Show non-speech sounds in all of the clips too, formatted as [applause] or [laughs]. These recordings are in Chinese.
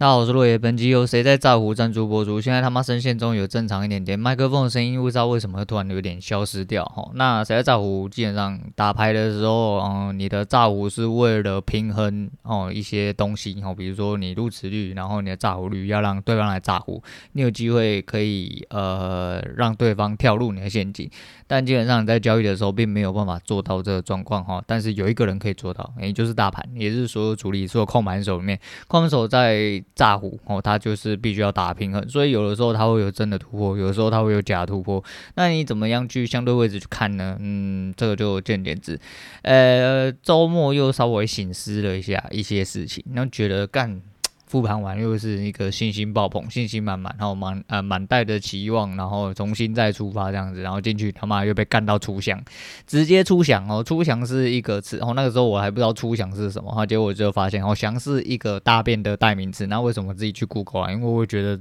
大家好，我是落叶。本集由谁在诈胡赞助播出？现在他妈声线中有正常一点点，麦克风的声音不知道为什么会突然有点消失掉哈。那谁在诈胡？基本上打牌的时候，嗯，你的诈胡是为了平衡哦一些东西哦，比如说你入池率，然后你的诈胡率要让对方来诈胡，你有机会可以呃让对方跳入你的陷阱。但基本上你在交易的时候并没有办法做到这个状况哈。但是有一个人可以做到，也就是大盘，也是所有主力所有控盘手里面，控盘手在。炸胡哦，它就是必须要打平衡，所以有的时候它会有真的突破，有的时候它会有假突破。那你怎么样去相对位置去看呢？嗯，这个就见点子。呃，周末又稍微醒思了一下一些事情，那觉得干。复盘完又是一个信心爆棚、信心满满，然后满呃满带的期望，然后重新再出发这样子，然后进去他妈又被干到出翔，直接出翔哦！出翔是一个词，然后那个时候我还不知道出翔是什么，然后结果我就发现哦，翔是一个大便的代名词。那为什么自己去 Google 啊？因为我觉得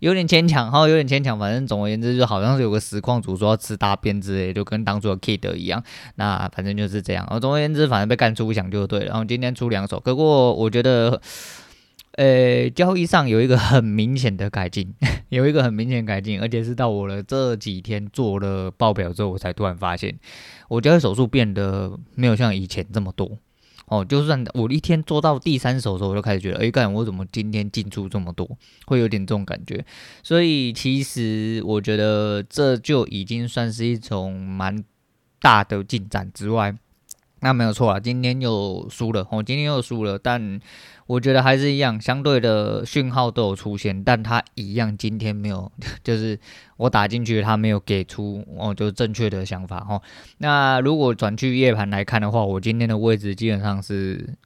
有点牵强，然后有点牵强。反正总而言之，就好像是有个实况主说要吃大便之类，就跟当初的 Kid 一样。那反正就是这样。然后总而言之，反正被干出翔就对了。然后今天出两手，不过我觉得。呃，交易上有一个很明显的改进，[laughs] 有一个很明显改进，而且是到我了这几天做了报表之后，我才突然发现，我交易手数变得没有像以前这么多。哦，就算我一天做到第三手的时候，我就开始觉得，哎，干，我怎么今天进出这么多，会有点这种感觉。所以其实我觉得这就已经算是一种蛮大的进展之外。那没有错啊，今天又输了，我、哦、今天又输了，但我觉得还是一样，相对的讯号都有出现，但它一样今天没有，[laughs] 就是我打进去，它没有给出哦，就是正确的想法哦。那如果转去夜盘来看的话，我今天的位置基本上是。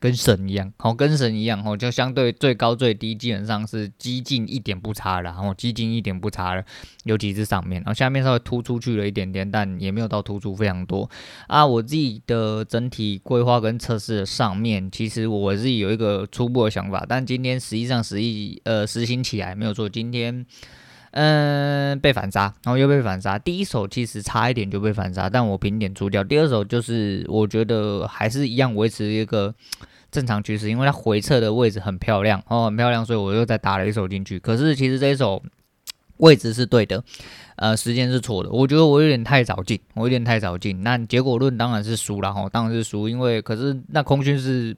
跟神一样，好，跟神一样，吼，就相对最高最低基本上是几近一点不差了，然后几近一点不差了，尤其是上面，然后下面稍微突出去了一点点，但也没有到突出非常多啊。我自己的整体规划跟测试的上面，其实我自己有一个初步的想法，但今天实际上实际呃实行起来没有做，今天。嗯，被反杀，然后又被反杀。第一手其实差一点就被反杀，但我平点出掉。第二手就是我觉得还是一样维持一个正常趋势，因为它回撤的位置很漂亮哦，很漂亮，所以我又再打了一手进去。可是其实这一手位置是对的，呃，时间是错的。我觉得我有点太早进，我有点太早进。那结果论当然是输了哈，当然是输，因为可是那空军是。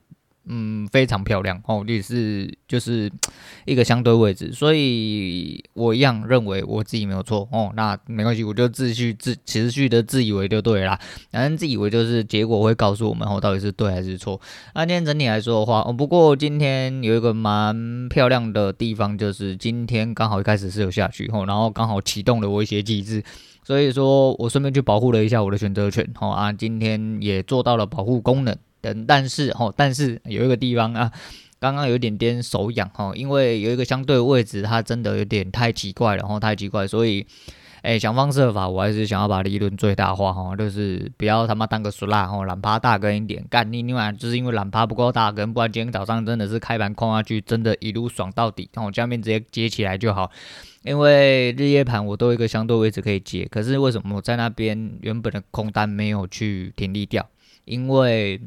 嗯，非常漂亮哦，也是就是一个相对位置，所以我一样认为我自己没有错哦。那没关系，我就继续自持续的自以为就对了啦。反正自以为就是结果会告诉我们哦，到底是对还是错。那今天整体来说的话，哦，不过今天有一个蛮漂亮的地方，就是今天刚好一开始是有下去哦，然后刚好启动了我一些机制，所以说我顺便去保护了一下我的选择权哦啊，今天也做到了保护功能。等，但是吼，但是有一个地方啊，刚刚有点点手痒哈，因为有一个相对位置，它真的有点太奇怪了，然后太奇怪，所以，哎，想方设法，我还是想要把利润最大化哈，就是不要他妈当个俗辣吼，懒趴大根一点，干你另外就是因为懒趴不够大根，不然今天早上真的是开盘空下去，真的一路爽到底，然后下面直接接起来就好，因为日夜盘我都有一个相对位置可以接，可是为什么我在那边原本的空单没有去停利掉？因为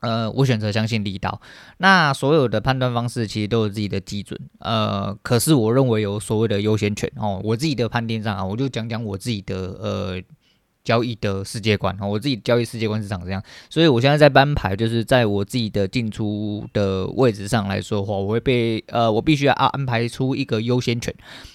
呃，我选择相信力道。那所有的判断方式其实都有自己的基准。呃，可是我认为有所谓的优先权哦。我自己的判定上啊，我就讲讲我自己的呃交易的世界观哦。我自己交易世界观是长这样，所以我现在在搬牌，就是在我自己的进出的位置上来说的话，我会被呃，我必须要安排出一个优先权。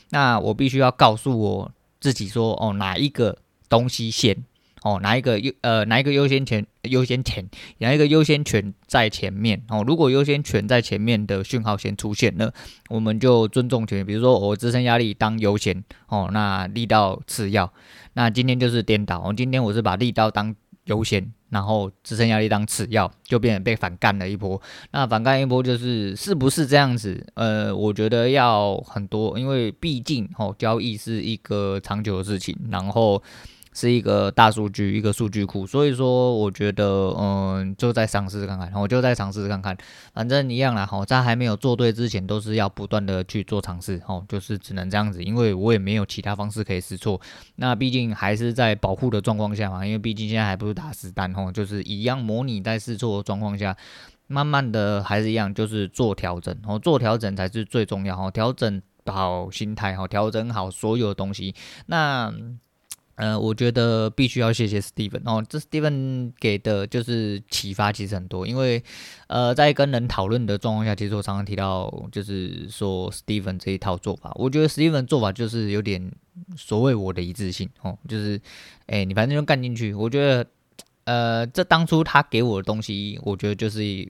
那我必须要告诉我自己说，哦，哪一个东西先。哦，哪一个优呃哪一个优先权优先权，哪一个优先权在前面哦？如果优先权在前面的讯号先出现了，我们就尊重权。比如说我支撑压力当优先哦，那力道次要。那今天就是颠倒，今天我是把力道当优先，然后支撑压力当次要，就变成被反干了一波。那反干一波就是是不是这样子？呃，我觉得要很多，因为毕竟哦交易是一个长久的事情，然后。是一个大数据，一个数据库，所以说我觉得，嗯，就再尝试看看，我就再尝试看看，反正一样啦，好，在还没有做对之前，都是要不断的去做尝试，哦，就是只能这样子，因为我也没有其他方式可以试错，那毕竟还是在保护的状况下嘛，因为毕竟现在还不是打实单，哦，就是一样模拟在试错的状况下，慢慢的还是一样，就是做调整，哦，做调整才是最重要，哦，调整好心态，哦，调整好所有东西，那。呃，我觉得必须要谢谢 Steven 哦，这 Steven 给的就是启发，其实很多。因为呃，在跟人讨论的状况下，其实我常常提到，就是说 Steven 这一套做法，我觉得 Steven 做法就是有点所谓我的一致性哦，就是哎，你反正就干进去。我觉得呃，这当初他给我的东西，我觉得就是，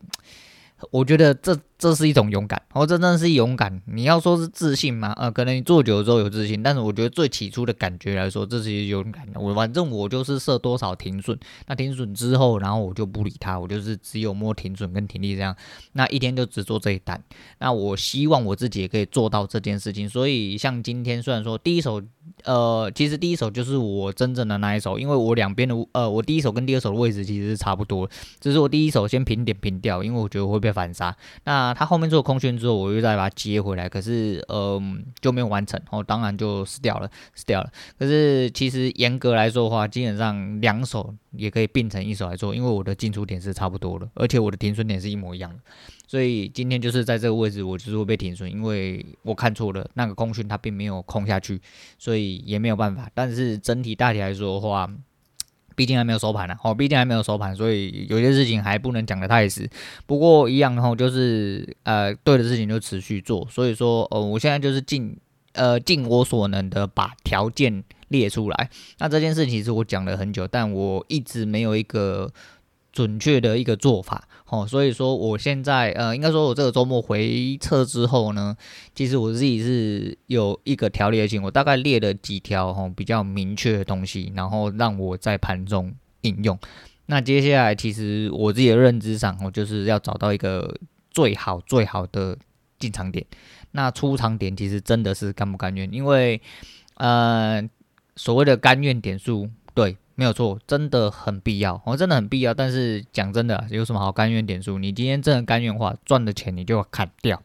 我觉得这。这是一种勇敢，哦，这真的是勇敢。你要说是自信吗？呃，可能你做久了之后有自信，但是我觉得最起初的感觉来说，这是勇敢的。我反正我就是设多少停损，那停损之后，然后我就不理他，我就是只有摸停损跟停利这样。那一天就只做这一单。那我希望我自己也可以做到这件事情。所以像今天，虽然说第一手，呃，其实第一手就是我真正的那一手，因为我两边的，呃，我第一手跟第二手的位置其实是差不多，只是我第一手先平点平掉，因为我觉得我会被反杀。那他后面做空讯之后，我又再把它接回来，可是嗯、就没有完成，哦，当然就死掉了，死掉了。可是其实严格来说的话，基本上两手也可以并成一手来做，因为我的进出点是差不多的，而且我的停损点是一模一样的。所以今天就是在这个位置，我就是会被停损，因为我看错了，那个空讯它并没有空下去，所以也没有办法。但是整体大体来说的话，毕竟还没有收盘呢，哦，毕竟还没有收盘，所以有些事情还不能讲得太死。不过一样后，就是呃，对的事情就持续做。所以说，呃，我现在就是尽呃尽我所能的把条件列出来。那这件事情其实我讲了很久，但我一直没有一个。准确的一个做法，哦，所以说我现在呃，应该说我这个周末回撤之后呢，其实我自己是有一个条列性，我大概列了几条哦比较明确的东西，然后让我在盘中应用。那接下来其实我自己的认知上，我就是要找到一个最好最好的进场点。那出场点其实真的是甘不甘愿，因为呃所谓的甘愿点数，对。没有错，真的很必要，哦，真的很必要。但是讲真的，有什么好甘愿点数？你今天真的甘愿的话，赚的钱你就要砍掉。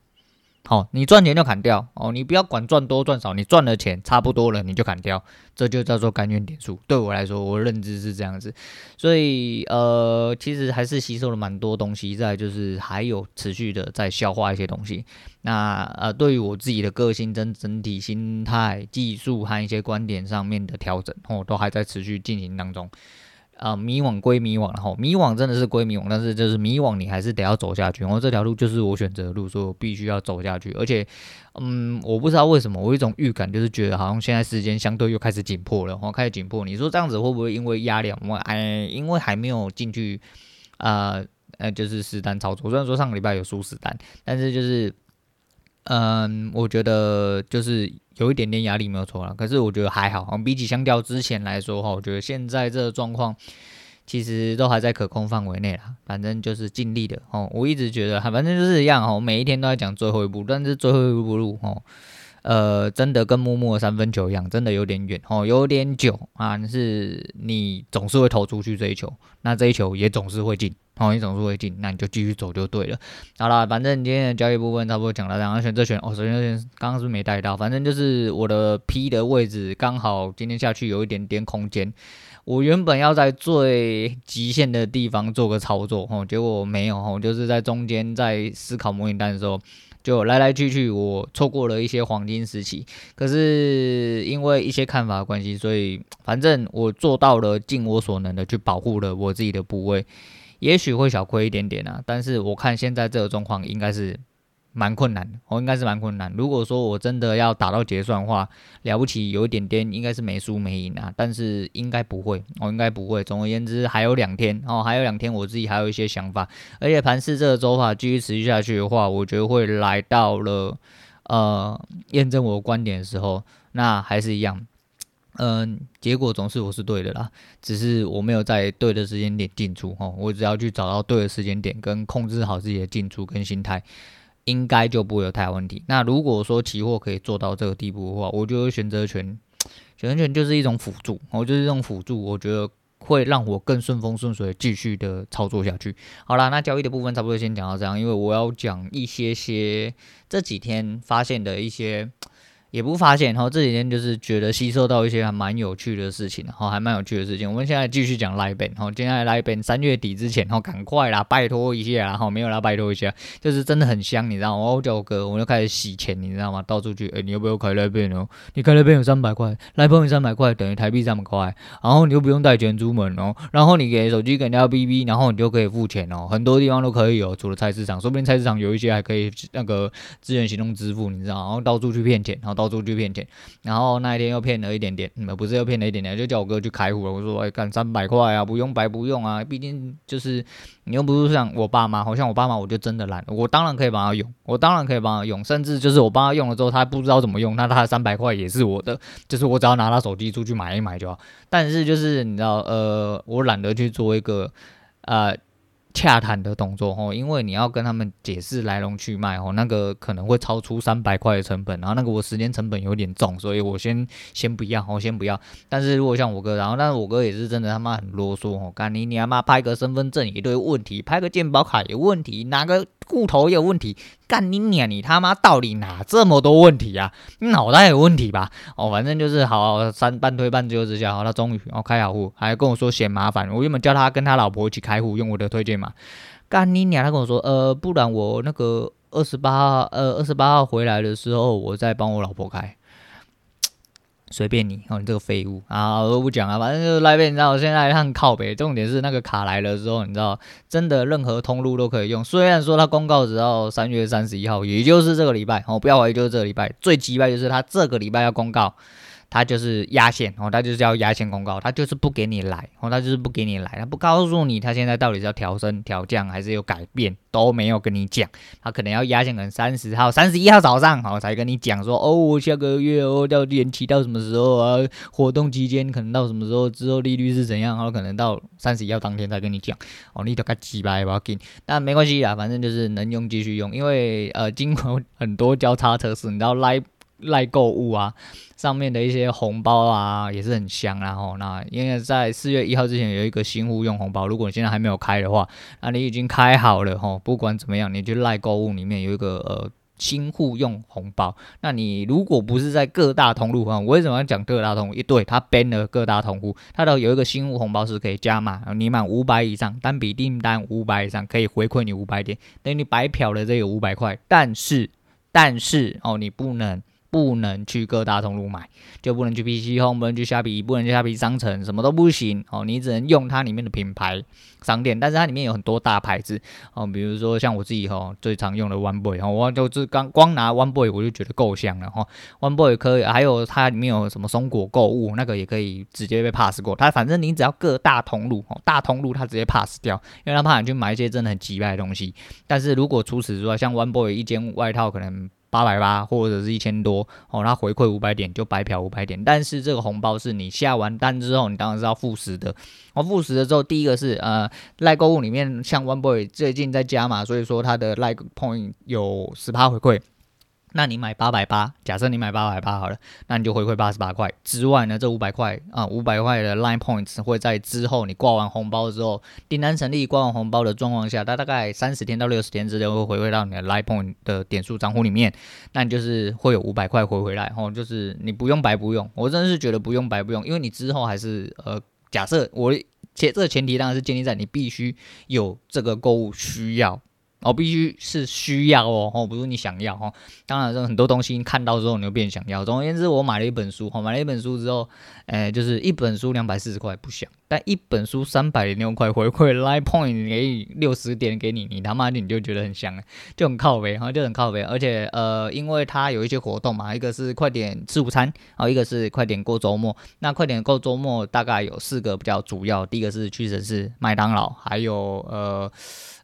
好，你赚钱就砍掉哦，你不要管赚多赚少，你赚了钱差不多了，你就砍掉，这就叫做甘愿点数。对我来说，我认知是这样子，所以呃，其实还是吸收了蛮多东西，再就是还有持续的在消化一些东西。那呃，对于我自己的个性、整整体心态、技术和一些观点上面的调整，哦，都还在持续进行当中。啊、迷惘归迷惘，然后迷惘真的是归迷惘，但是就是迷惘，你还是得要走下去。然后这条路就是我选择的路，所以我必须要走下去。而且，嗯，我不知道为什么，我有一种预感，就是觉得好像现在时间相对又开始紧迫了，然后开始紧迫。你说这样子会不会因为压力？我哎，因为还没有进去，呃呃，就是实单操作。虽然说上个礼拜有输实单，但是就是。嗯，我觉得就是有一点点压力没有错了，可是我觉得还好，比起相较之前来说哈，我觉得现在这个状况其实都还在可控范围内啦。反正就是尽力的哦，我一直觉得，反正就是一样哦，每一天都在讲最后一步，但是最后一步路哦，呃，真的跟默默的三分球一样，真的有点远哦，有点久啊。但是你总是会投出去这一球，那这一球也总是会进。好，你总是会进，那你就继续走就对了。好了，反正今天的交易部分差不多讲了，然后选择权哦，首先刚刚是是没带到？反正就是我的 P 的位置刚好今天下去有一点点空间。我原本要在最极限的地方做个操作，哦，结果没有，哦，就是在中间在思考模拟单的时候，就来来去去，我错过了一些黄金时期。可是因为一些看法关系，所以反正我做到了尽我所能的去保护了我自己的部位。也许会小亏一点点啊，但是我看现在这个状况应该是蛮困难，我应该是蛮困难。如果说我真的要打到结算的话，了不起有一点点，应该是没输没赢啊，但是应该不会，我应该不会。总而言之，还有两天哦，还有两天，我自己还有一些想法，而且盘势这个走法继续持续下去的话，我觉得会来到了呃验证我的观点的时候，那还是一样。嗯，结果总是我是对的啦，只是我没有在对的时间点进出哦。我只要去找到对的时间点，跟控制好自己的进出跟心态，应该就不会有太大问题。那如果说期货可以做到这个地步的话，我觉得选择权，[tsk] 选择权就是一种辅助，我就是一种辅助，我觉得会让我更顺风顺水继续的操作下去。好啦，那交易的部分差不多先讲到这样，因为我要讲一些些这几天发现的一些。也不发现，然后这几天就是觉得吸收到一些还蛮有趣的事情，然后还蛮有趣的事情。我们现在继续讲 Line Bank，然后接下来 Line Bank 三月底之前，然后赶快啦，拜托一下，然后没有啦，拜托一下，就是真的很香，你知道吗？我叫我哥，我就开始洗钱，你知道吗？到处去，诶，你要不要开 Line Bank 哦？你开 Line Bank 有三百块，Line Bank 三百块等于台币三百块，然后你又不用带钱出门哦，然后你给手机给人家 BB，然后你就可以付钱哦，很多地方都可以哦，除了菜市场，说不定菜市场有一些还可以那个支援行动支付，你知道，然后到处去骗钱，然后到处去骗钱。然后那一天又骗了一点点，嗯，不是又骗了一点点，就叫我哥去开户了。我说，哎，干三百块啊，不用白不用啊，毕竟就是你又不是像我爸妈，好像我爸妈我就真的懒，我当然可以帮他用，我当然可以帮他用，甚至就是我帮他用了之后，他不知道怎么用，那他三百块也是我的，就是我只要拿他手机出去买一买就好。但是就是你知道，呃，我懒得去做一个，呃。洽谈的动作哦，因为你要跟他们解释来龙去脉哦，那个可能会超出三百块的成本，然后那个我时间成本有点重，所以我先先不要，我先不要。但是如果像我哥，然后但是我哥也是真的他妈很啰嗦哦，干你你他妈拍个身份证一堆问题，拍个健保卡有问题，拿个户头也有问题。干你娘！你他妈到底哪这么多问题啊？你脑袋有问题吧？哦，反正就是，好三半推半就之下，好，他终于哦开好户，还跟我说嫌麻烦。我原本叫他跟他老婆一起开户，用我的推荐码。干你娘！他跟我说，呃，不然我那个二十八号，呃，二十八号回来的时候，我再帮我老婆开。[tsk] 随便你哦，你这个废物啊！我都不讲啊，反正就是来呗。你知道，我现在很靠北，重点是那个卡来了之后，你知道，真的任何通路都可以用。虽然说它公告只到三月三十一号，也就是这个礼拜哦，不要怀疑，就是这个礼拜。最鸡掰就是它这个礼拜要公告。他就是压线哦，他就是要压线公告，他就是不给你来哦，他就是不给你来，他不告诉你他现在到底是要调升、调降还是有改变，都没有跟你讲，他可能要压线，可能三十号、三十一号早上好才跟你讲说哦，下个月哦，要延期到什么时候啊？活动期间可能到什么时候？之后利率是怎样？然后可能到三十一号当天才跟你讲哦，你都该几百不要紧，但没关系啊，反正就是能用继续用，因为呃，经过很多交叉测试，你知道来。赖购物啊，上面的一些红包啊也是很香，然后那因为在四月一号之前有一个新户用红包，如果你现在还没有开的话，那你已经开好了吼，不管怎么样，你去赖购物里面有一个呃新户用红包，那你如果不是在各大通路啊，我为什么要讲各大通路？一对，它 ban 了各大通路，它的有一个新户红包是可以加码，你满五百以上，单笔订单五百以上可以回馈你五百点，等于你白嫖了这个五百块，但是但是哦，你不能。不能去各大通路买，就不能去 PC Home，不能去虾皮，不能去虾皮商城，什么都不行哦。你只能用它里面的品牌商店，但是它里面有很多大牌子哦，比如说像我自己哈最常用的 One Boy 哈，我就是刚光拿 One Boy 我就觉得够香了哈。One Boy 可以，还有它里面有什么松果购物，那个也可以直接被 pass 过。它反正你只要各大通路哦，大通路它直接 pass 掉，因为它怕你去买一些真的很奇怪的东西。但是如果除此之外，像 One Boy 一件外套可能。八百八或者是一千多哦，他回馈五百点就白嫖五百点，但是这个红包是你下完单之后，你当然是要付十的。我付十的之后，第一个是呃赖购物里面像 One Boy 最近在加嘛，所以说它的赖 point 有十趴回馈。那你买八百八，假设你买八百八好了，那你就回馈八十八块。之外呢，这五百块啊，五百块的 Line Points 会在之后你挂完红包之后，订单成立挂完红包的状况下，它大概三十天到六十天之内会回馈到你的 Line Point 的点数账户里面。那你就是会有五百块回回来，吼，就是你不用白不用。我真的是觉得不用白不用，因为你之后还是呃，假设我前这个前提当然是建立在你必须有这个购物需要。哦，必须是需要哦，哦，不是你想要哦。当然，这很多东西看到之后你就变想要。总而言之，我买了一本书，哦，买了一本书之后，诶，就是一本书两百四十块不想，但一本书三百零六块回馈，Line Point 给六十点给你，你他妈你就觉得很香，就很靠北，哈，就很靠北。而且呃，因为它有一些活动嘛，一个是快点吃午餐，然后一个是快点过周末。那快点过周末大概有四个比较主要，第一个是屈臣氏、麦当劳，还有呃。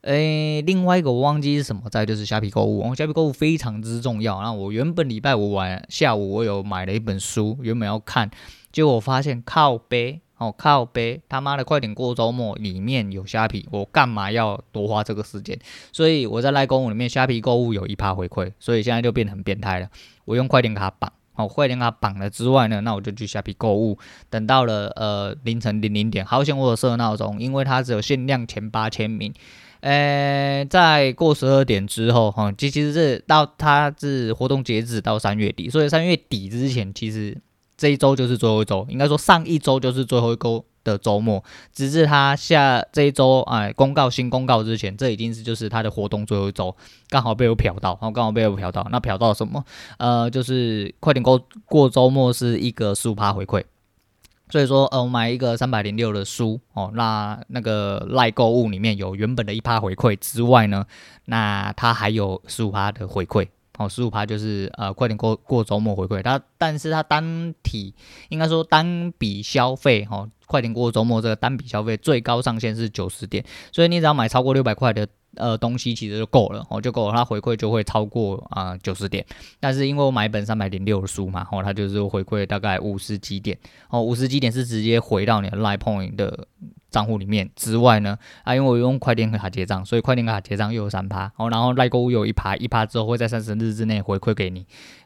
诶，另外一个我忘记是什么，再就是虾皮购物，虾皮购物非常之重要。那我原本礼拜五晚下午我有买了一本书，原本要看，结果我发现靠北哦，靠北，他妈的快点过周末里面有虾皮，我干嘛要多花这个时间？所以我在赖购物里面虾皮购物有一趴回馈，所以现在就变得很变态了。我用快点卡绑，哦，快点卡绑了之外呢，那我就去虾皮购物，等到了呃凌晨零零点，好险我有设闹钟，因为它只有限量前八千名。呃，在过十二点之后，哈，其其实是到它是活动截止到三月底，所以三月底之前，其实这一周就是最后一周，应该说上一周就是最后一周的周末，直至他下这一周哎公告新公告之前，这已经是就是他的活动最后一周，刚好被我瞟到，然后刚好被我瞟到，那瞟到什么？呃，就是快点过过周末是一个十五趴回馈。所以说，呃，我买一个三百零六的书哦，那那个赖购物里面有原本的一趴回馈之外呢，那它还有十五趴的回馈哦，十五趴就是呃，快点过过周末回馈它，但是它单体应该说单笔消费哦，快点过周末这个单笔消费最高上限是九十点，所以你只要买超过六百块的。呃，东西其实就够了，哦，就够了，它回馈就会超过啊九十点。但是因为我买一本三百零六的书嘛，哦，它就是回馈大概五十几点，哦，五十几点是直接回到你的 Line Point 的账户里面之外呢，啊，因为我用快点卡结账，所以快点卡结账又有三趴，哦，然后赖购物有一趴，一趴之后会在三十日之内回馈给你，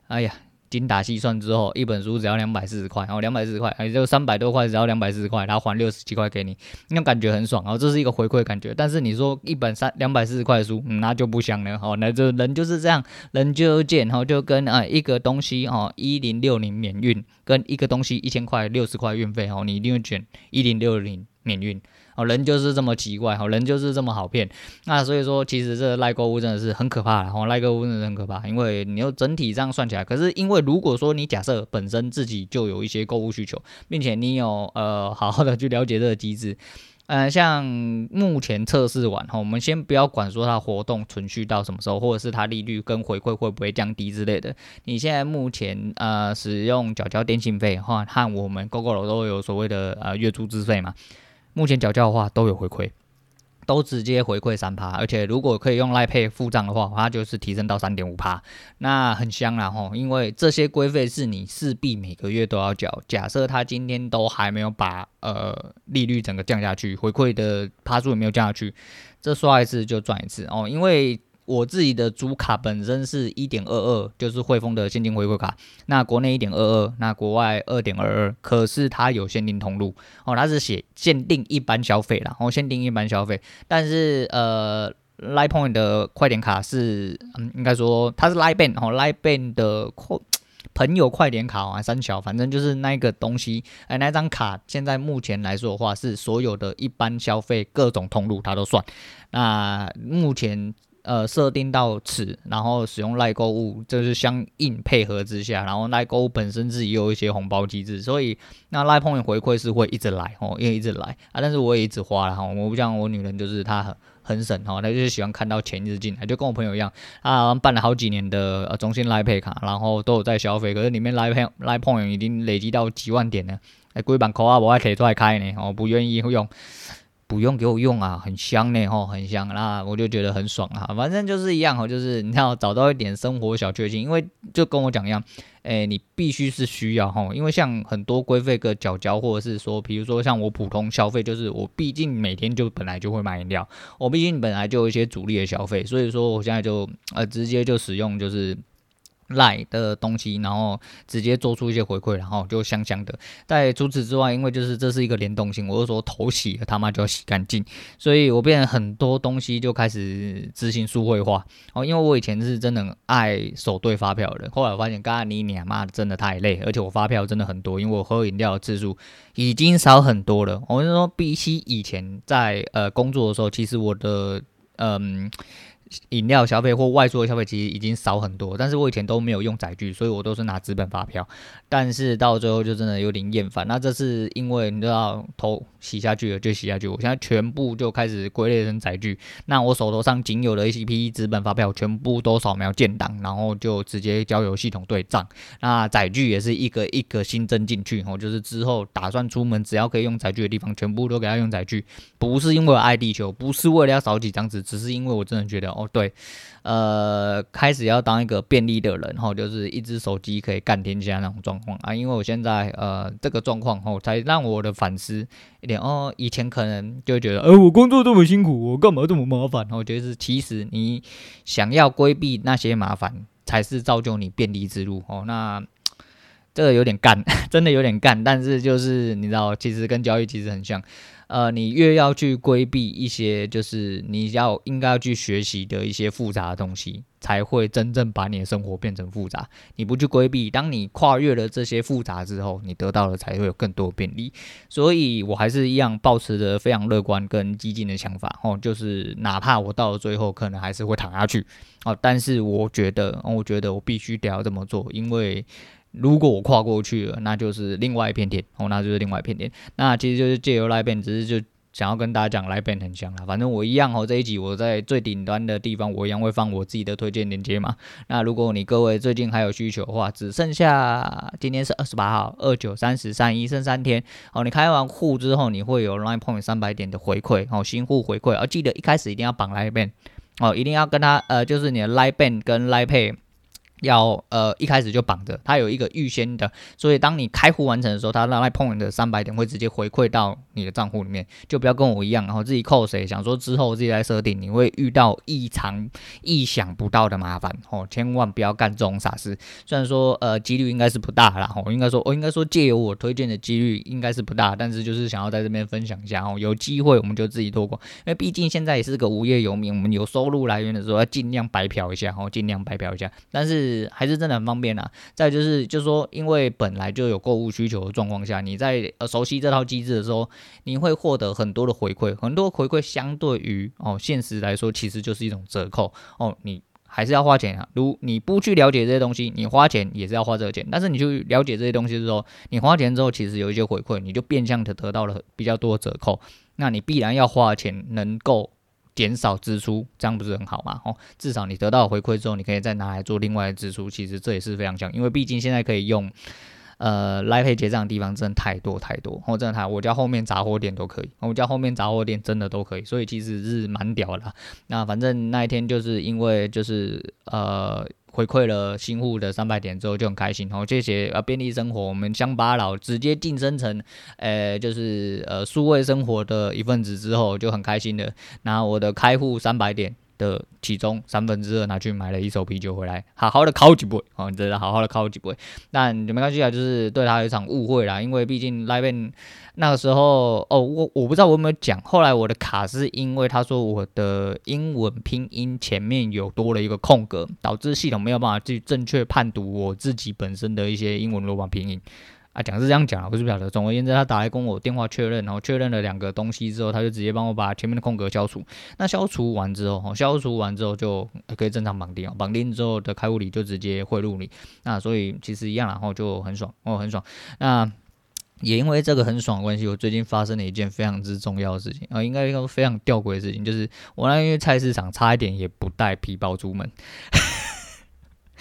哎呀。精打细算之后，一本书只要两百四十块，然后两百四十块，也就三百多块，只要两百四十块，然后还六十几块给你，那种感觉很爽，哦这是一个回馈感觉。但是你说一本三两百四十块的书，嗯，那就不香了，哦，那就人就是这样，人就贱，然后就跟啊一个东西哦一零六零免运，跟一个东西一千块六十块运费，哦，你一定会选一零六零免运。哦，人就是这么奇怪，哦，人就是这么好骗。那所以说，其实这个赖购物真的是很可怕的，哦，赖购物真的很可怕，因为你要整体这样算起来，可是因为如果说你假设本身自己就有一些购物需求，并且你有呃好好的去了解这个机制，呃，像目前测试完，哈，我们先不要管说它活动存续到什么时候，或者是它利率跟回馈会不会降低之类的，你现在目前呃使用缴交电信费哈，和我们 GoGo 都有所谓的呃月租资费嘛。目前缴交的话都有回馈，都直接回馈三趴，而且如果可以用赖配付账的话，它就是提升到三点五趴，那很香啦吼，因为这些规费是你势必每个月都要缴。假设他今天都还没有把呃利率整个降下去，回馈的趴数也没有降下去，这刷一次就赚一次哦，因为。我自己的主卡本身是一点二二，就是汇丰的现金回馈卡。那国内一点二二，那国外二点二二。可是它有限定通路哦，它是写限定一般消费啦，哦，限定一般消费。但是呃，Line Point 的快点卡是，嗯，应该说它是 Line Bank 哦，Line Bank 的朋友快点卡啊，三小，反正就是那个东西。哎，那张卡现在目前来说的话，是所有的一般消费各种通路它都算。那目前。呃，设定到此，然后使用赖购物，就是相应配合之下，然后赖购物本身自己也有一些红包机制，所以那赖朋友回馈是会一直来哦，因为一直来啊，但是我也一直花了哈，我不像我女人，就是她很很省哈，她就是喜欢看到钱一直进来，就跟我朋友一样，啊，办了好几年的呃中信赖配卡，然后都有在消费，可是里面赖配赖朋友已经累积到几万点了，哎，规版口啊，我还可以出来开呢，我不愿意用。不用给我用啊，很香呢，吼，很香，那我就觉得很爽啊。反正就是一样吼，就是你要找到一点生活小确幸，因为就跟我讲一样，诶、欸，你必须是需要吼，因为像很多规费个缴交，或者是说，比如说像我普通消费，就是我毕竟每天就本来就会买饮料，我毕竟本来就有一些主力的消费，所以说我现在就呃直接就使用就是。赖的东西，然后直接做出一些回馈，然后就香香的。在除此之外，因为就是这是一个联动性，我就说头洗了他妈就要洗干净，所以我变很多东西就开始执行数会化。哦，因为我以前是真的爱手对发票的，后来我发现，刚刚你你妈的真的太累，而且我发票真的很多，因为我喝饮料的次数已经少很多了。我是说，比起以前在呃工作的时候，其实我的嗯。饮料消费或外出的消费其实已经少很多，但是我以前都没有用载具，所以我都是拿纸本发票。但是到最后就真的有点厌烦。那这是因为你知道，头洗下去了就洗下去，我现在全部就开始归类成载具。那我手头上仅有的 ACP 纸本发票全部都扫描建档，然后就直接交由系统对账。那载具也是一个一个新增进去，哦，就是之后打算出门只要可以用载具的地方，全部都给他用载具。不是因为我爱地球，不是为了要少几张纸，只是因为我真的觉得。哦，对，呃，开始要当一个便利的人，吼，就是一只手机可以干天下那种状况啊。因为我现在呃这个状况，吼，才让我的反思一点哦。以前可能就觉得，呃，我工作这么辛苦，我干嘛这么麻烦？我觉得是，其实你想要规避那些麻烦，才是造就你便利之路。哦，那。这个有点干，[laughs] 真的有点干，但是就是你知道，其实跟交易其实很像。呃，你越要去规避一些，就是你要应该要去学习的一些复杂的东西，才会真正把你的生活变成复杂。你不去规避，当你跨越了这些复杂之后，你得到的才会有更多便利。所以我还是一样保持着非常乐观跟激进的想法哦，就是哪怕我到了最后可能还是会躺下去哦，但是我觉得，我觉得我必须得要这么做，因为。如果我跨过去了，那就是另外一片天哦，那就是另外一片天。那其实就是借由 LINE BEN，只是就想要跟大家讲 LINE BEN 很香啦。反正我一样哦，这一集我在最顶端的地方，我一样会放我自己的推荐链接嘛。那如果你各位最近还有需求的话，只剩下今天是二十八号，二九三十三一剩三天哦。你开完户之后，你会有 LINE Point 三百点的回馈哦，新户回馈。而记得一开始一定要绑 LINE BEN 哦，一定要跟他呃，就是你的 LINE Bank 跟 LINE Pay。要呃一开始就绑着，它有一个预先的，所以当你开户完成的时候，它让 LINE Point 的三百点会直接回馈到你的账户里面，就不要跟我一样，然后自己扣谁，想说之后自己来设定，你会遇到异常意想不到的麻烦哦，千万不要干这种傻事。虽然说呃几率应该是不大啦，哦，应该说我 [laughs] 应该说借由我推荐的几率应该是不大，但是就是想要在这边分享一下哦，有机会我们就自己托管，因为毕竟现在也是个无业游民，我们有收入来源的时候要尽量白嫖一下哦，尽量白嫖一下，但是是还是真的很。方便啊，再就是，就是说，因为本来就有购物需求的状况下，你在呃熟悉这套机制的时候，你会获得很多的回馈，很多回馈相对于哦现实来说，其实就是一种折扣哦，你还是要花钱啊。如你不去了解这些东西，你花钱也是要花这个钱，但是你去了解这些东西之后，你花钱之后，其实有一些回馈，你就变相的得到了比较多折扣，那你必然要花钱能够。减少支出，这样不是很好吗？哦，至少你得到回馈之后，你可以再拿来做另外的支出。其实这也是非常强，因为毕竟现在可以用呃 LINE Pay 结账的地方真的太多太多。哦，真的太，我家后面杂货店都可以，我家后面杂货店真的都可以，所以其实是蛮屌的啦。那反正那一天就是因为就是呃。回馈了新户的三百点之后就很开心，然后这些呃便利生活，我们乡巴佬直接晋升成，呃就是呃数位生活的一份子之后就很开心的拿我的开户三百点。的其中三分之二拿去买了一手啤酒回来，好好的烤几杯哦，你知道好好的烤几杯，但没关系啊，就是对他有一场误会啦，因为毕竟 LINE Bank 那个时候哦，我我不知道我有没有讲，后来我的卡是因为他说我的英文拼音前面有多了一个空格，导致系统没有办法去正确判读我自己本身的一些英文罗马拼音。啊，讲是这样讲啊，不是不晓得。总而言之，他打来跟我电话确认，然后确认了两个东西之后，他就直接帮我把前面的空格消除。那消除完之后，消除完之后就可以正常绑定哦。绑定之后的开户礼就直接汇入你。那所以其实一样，然后就很爽哦，很爽。那也因为这个很爽的关系，我最近发生了一件非常之重要的事情啊，应该说非常吊诡的事情，就是我那天菜市场差一点也不带皮包出门。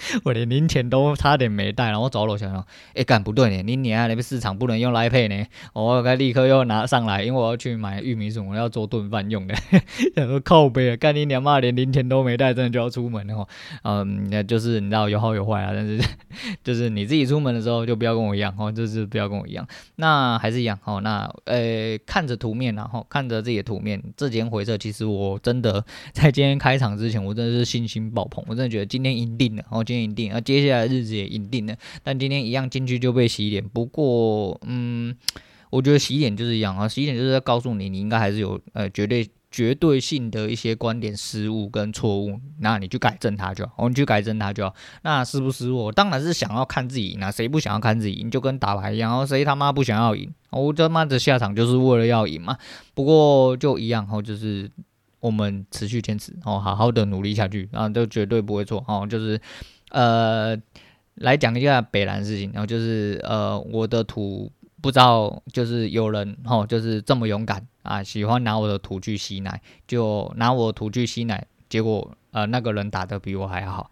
[laughs] 我连零钱都差点没带，然后我走楼想想，哎，干不对呢，你你啊那边市场不能用来配呢，我该立刻又拿上来，因为我要去买玉米笋，我要做顿饭用的。[laughs] 想说靠北啊，干你娘妈连零钱都没带，真的就要出门哦。嗯，那就是你知道有好有坏啊，但是 [laughs] 就是你自己出门的时候就不要跟我一样哦，就是不要跟我一样。那还是一样哦，那呃看着图面然后看着自己的图面，这几天回撤，其实我真的在今天开场之前，我真的是信心爆棚，我真的觉得今天赢定了哦。今天赢定，而接下来日子也赢定了。但今天一样进去就被洗脸。不过，嗯，我觉得洗脸就是一样啊，洗脸就是在告诉你，你应该还是有呃绝对绝对性的一些观点失误跟错误，那你去改正它就好。我们去改正它就好。那是不是我？当然是想要看自己赢，啊谁不想要看自己赢？就跟打牌一样，然后谁他妈不想要赢？我他妈的下场就是为了要赢嘛。不过就一样，哦，就是。我们持续坚持哦，好好的努力下去，啊就绝对不会错哦。就是呃，来讲一下北兰事情，然后就是呃，我的图不知道，就是有人哦，就是这么勇敢啊，喜欢拿我的图去吸奶，就拿我的图去吸奶，结果呃，那个人打得比我还好。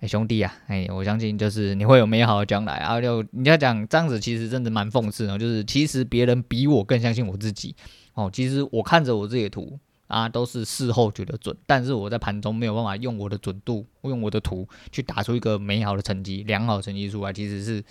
哎，兄弟啊，哎，我相信就是你会有美好的将来啊。就你要讲这样子，其实真的蛮讽刺的，就是其实别人比我更相信我自己哦。其实我看着我自己的图。啊，都是事后觉得准，但是我在盘中没有办法用我的准度，用我的图去打出一个美好的成绩、良好成绩出来，其实是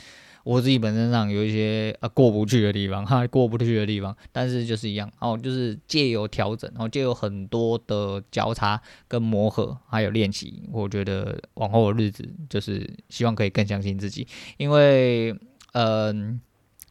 我自己本身上有一些呃过不去的地方，哈，过不去的地方。但是就是一样，哦，就是借由调整，然后借由很多的交叉跟磨合，还有练习，我觉得往后的日子就是希望可以更相信自己，因为。嗯。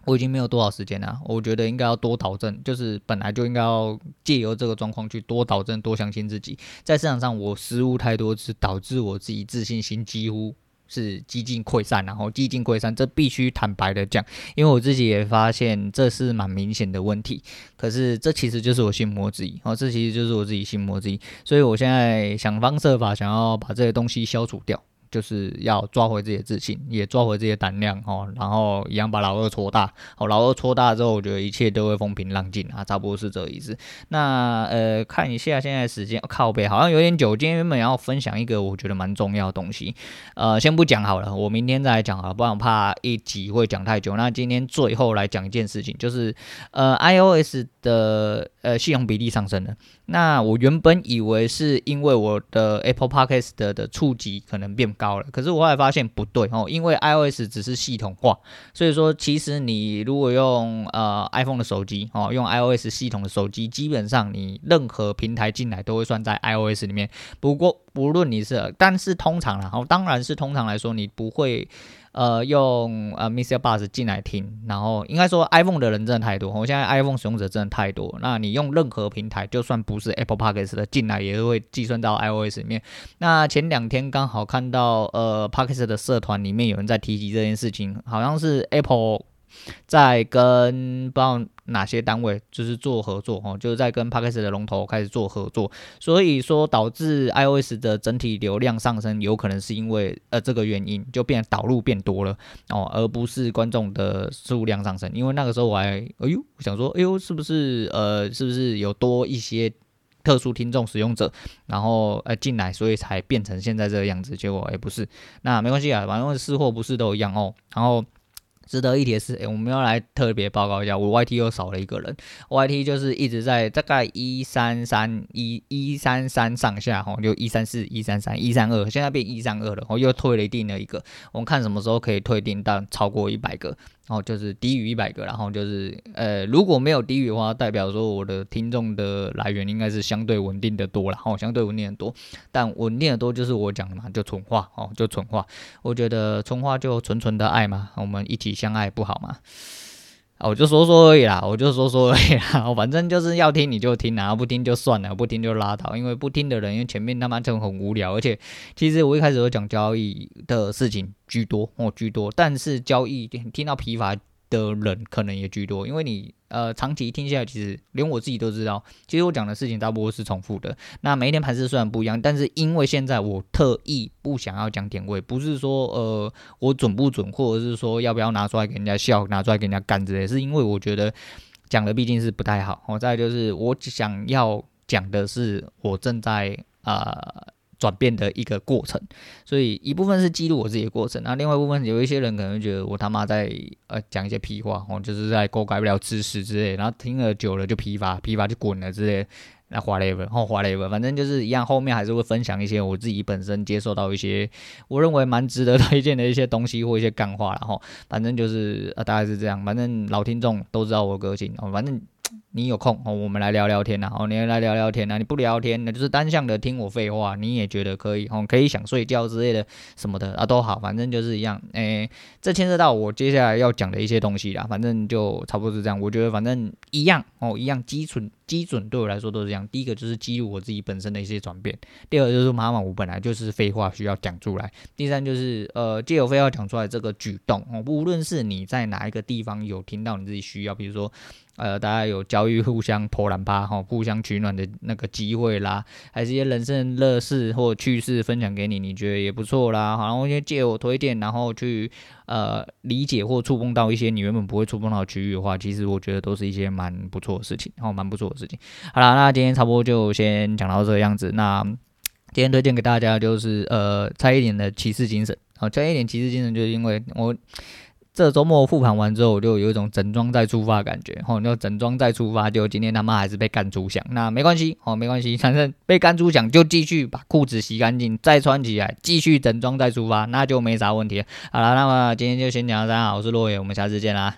我已经没有多少时间了，我觉得应该要多导正，就是本来就应该要借由这个状况去多导正、多相信自己。在市场上，我失误太多次，导致我自己自信心几乎是几近溃散，然后几近溃散，这必须坦白的讲，因为我自己也发现这是蛮明显的问题。可是这其实就是我心魔之一，哦，这其实就是我自己心魔之一，所以我现在想方设法想要把这些东西消除掉。就是要抓回自己的自信，也抓回自己的胆量哦，然后一样把老二搓大，哦，老二搓大之后，我觉得一切都会风平浪静啊，差不多是这个意思。那呃，看一下现在时间，靠背好像有点久。今天原本要分享一个我觉得蛮重要的东西，呃，先不讲好了，我明天再来讲啊，不然我怕一集会讲太久。那今天最后来讲一件事情，就是呃，iOS 的呃系统比例上升了。那我原本以为是因为我的 Apple Podcast 的的触及可能变高了，可是我后来发现不对哦，因为 iOS 只是系统化，所以说其实你如果用呃 iPhone 的手机哦，用 iOS 系统的手机，基本上你任何平台进来都会算在 iOS 里面。不过不论你是，但是通常啦，哦，当然是通常来说，你不会。呃，用呃 MixerBox 进来听，然后应该说 iPhone 的人真的太多，我现在 iPhone 使用者真的太多。那你用任何平台，就算不是 Apple Podcasts 的进来，也是会计算到 iOS 里面。那前两天刚好看到呃 Podcast 的社团里面有人在提及这件事情，好像是 Apple。在跟不知道哪些单位就是做合作哦，就是在跟 Podcast 的龙头开始做合作，所以说导致 iOS 的整体流量上升，有可能是因为呃这个原因就变导入变多了哦，而不是观众的数量上升。因为那个时候我还哎呦想说哎呦是不是呃是不是有多一些特殊听众使用者，然后呃进来，所以才变成现在这个样子。结果也不是，那没关系啊，反正是或不是都一样哦。然后。值得一提的是，诶、我们要来特别报告一下，我 YT 又少了一个人，YT 就是一直在大概一三三一一三三上下，哈，就一三四一三三一三二，现在变一三二了，我又退了一定的一个，我们看什么时候可以退定到超过一百个。哦，就是低于一百个，然后就是呃，如果没有低于的话，代表说我的听众的来源应该是相对稳定的多了，哦，相对稳定的多，但稳定的多就是我讲的嘛，就纯话哦，就纯话，我觉得纯话就纯纯的爱嘛，我们一起相爱不好吗？我就说说而已啦，我就说说而已啦，[laughs] 反正就是要听你就听，然后不听就算了，不听就拉倒。因为不听的人，因为前面他妈就很无聊，而且其实我一开始都讲交易的事情居多哦，居多，但是交易听到疲乏的人可能也居多，因为你呃长期听下来，其实连我自己都知道，其实我讲的事情大部分是重复的。那每一天盘势虽然不一样，但是因为现在我特意不想要讲点位，不是说呃我准不准，或者是说要不要拿出来给人家笑，拿出来给人家干之类，是因为我觉得讲的毕竟是不太好。我再就是我想要讲的是我正在啊。转变的一个过程，所以一部分是记录我自己的过程，那另外一部分有一些人可能觉得我他妈在呃讲一些屁话，哦，就是在勾改不了知识之类，然后听了久了就疲乏，疲乏就滚了之类，那 whatever，哦 whatever，反正就是一样，后面还是会分享一些我自己本身接受到一些我认为蛮值得推荐的一些东西或一些干话，然后反正就是呃大概是这样，反正老听众都知道我的个性，反正。你有空哦，我们来聊聊天呐。哦，你来聊聊天呐。你不聊天，那就是单向的听我废话。你也觉得可以哦，可以想睡觉之类的什么的啊，都好，反正就是一样。诶、这牵涉到我接下来要讲的一些东西啦。反正就差不多是这样。我觉得反正一样哦，一样基础基准对我来说都是这样。第一个就是记录我自己本身的一些转变。第二个就是妈妈，我本来就是废话需要讲出来。第三就是呃，借由废话讲出来这个举动哦，无论是你在哪一个地方有听到你自己需要，比如说。呃，大家有交易互相泼冷吧，哈，互相取暖的那个机会啦，还是一些人生乐事或趣事分享给你，你觉得也不错啦，好，然后先借我推荐，然后去呃理解或触碰到一些你原本不会触碰到的区域的话，其实我觉得都是一些蛮不错的事情，然后蛮不错的。事情好了，那今天差不多就先讲到这个样子。那今天推荐给大家就是呃蔡依林的骑士精神，好，蔡依林骑士精神就是因为我。这周末复盘完之后，我就有一种整装再出发的感觉，吼，就整装再出发，就今天他妈还是被干出响，那没关系，哦，没关系，反正被干出响就继续把裤子洗干净，再穿起来，继续整装再出发，那就没啥问题。好了，那么今天就先讲到这，我是洛野，我们下次见啦。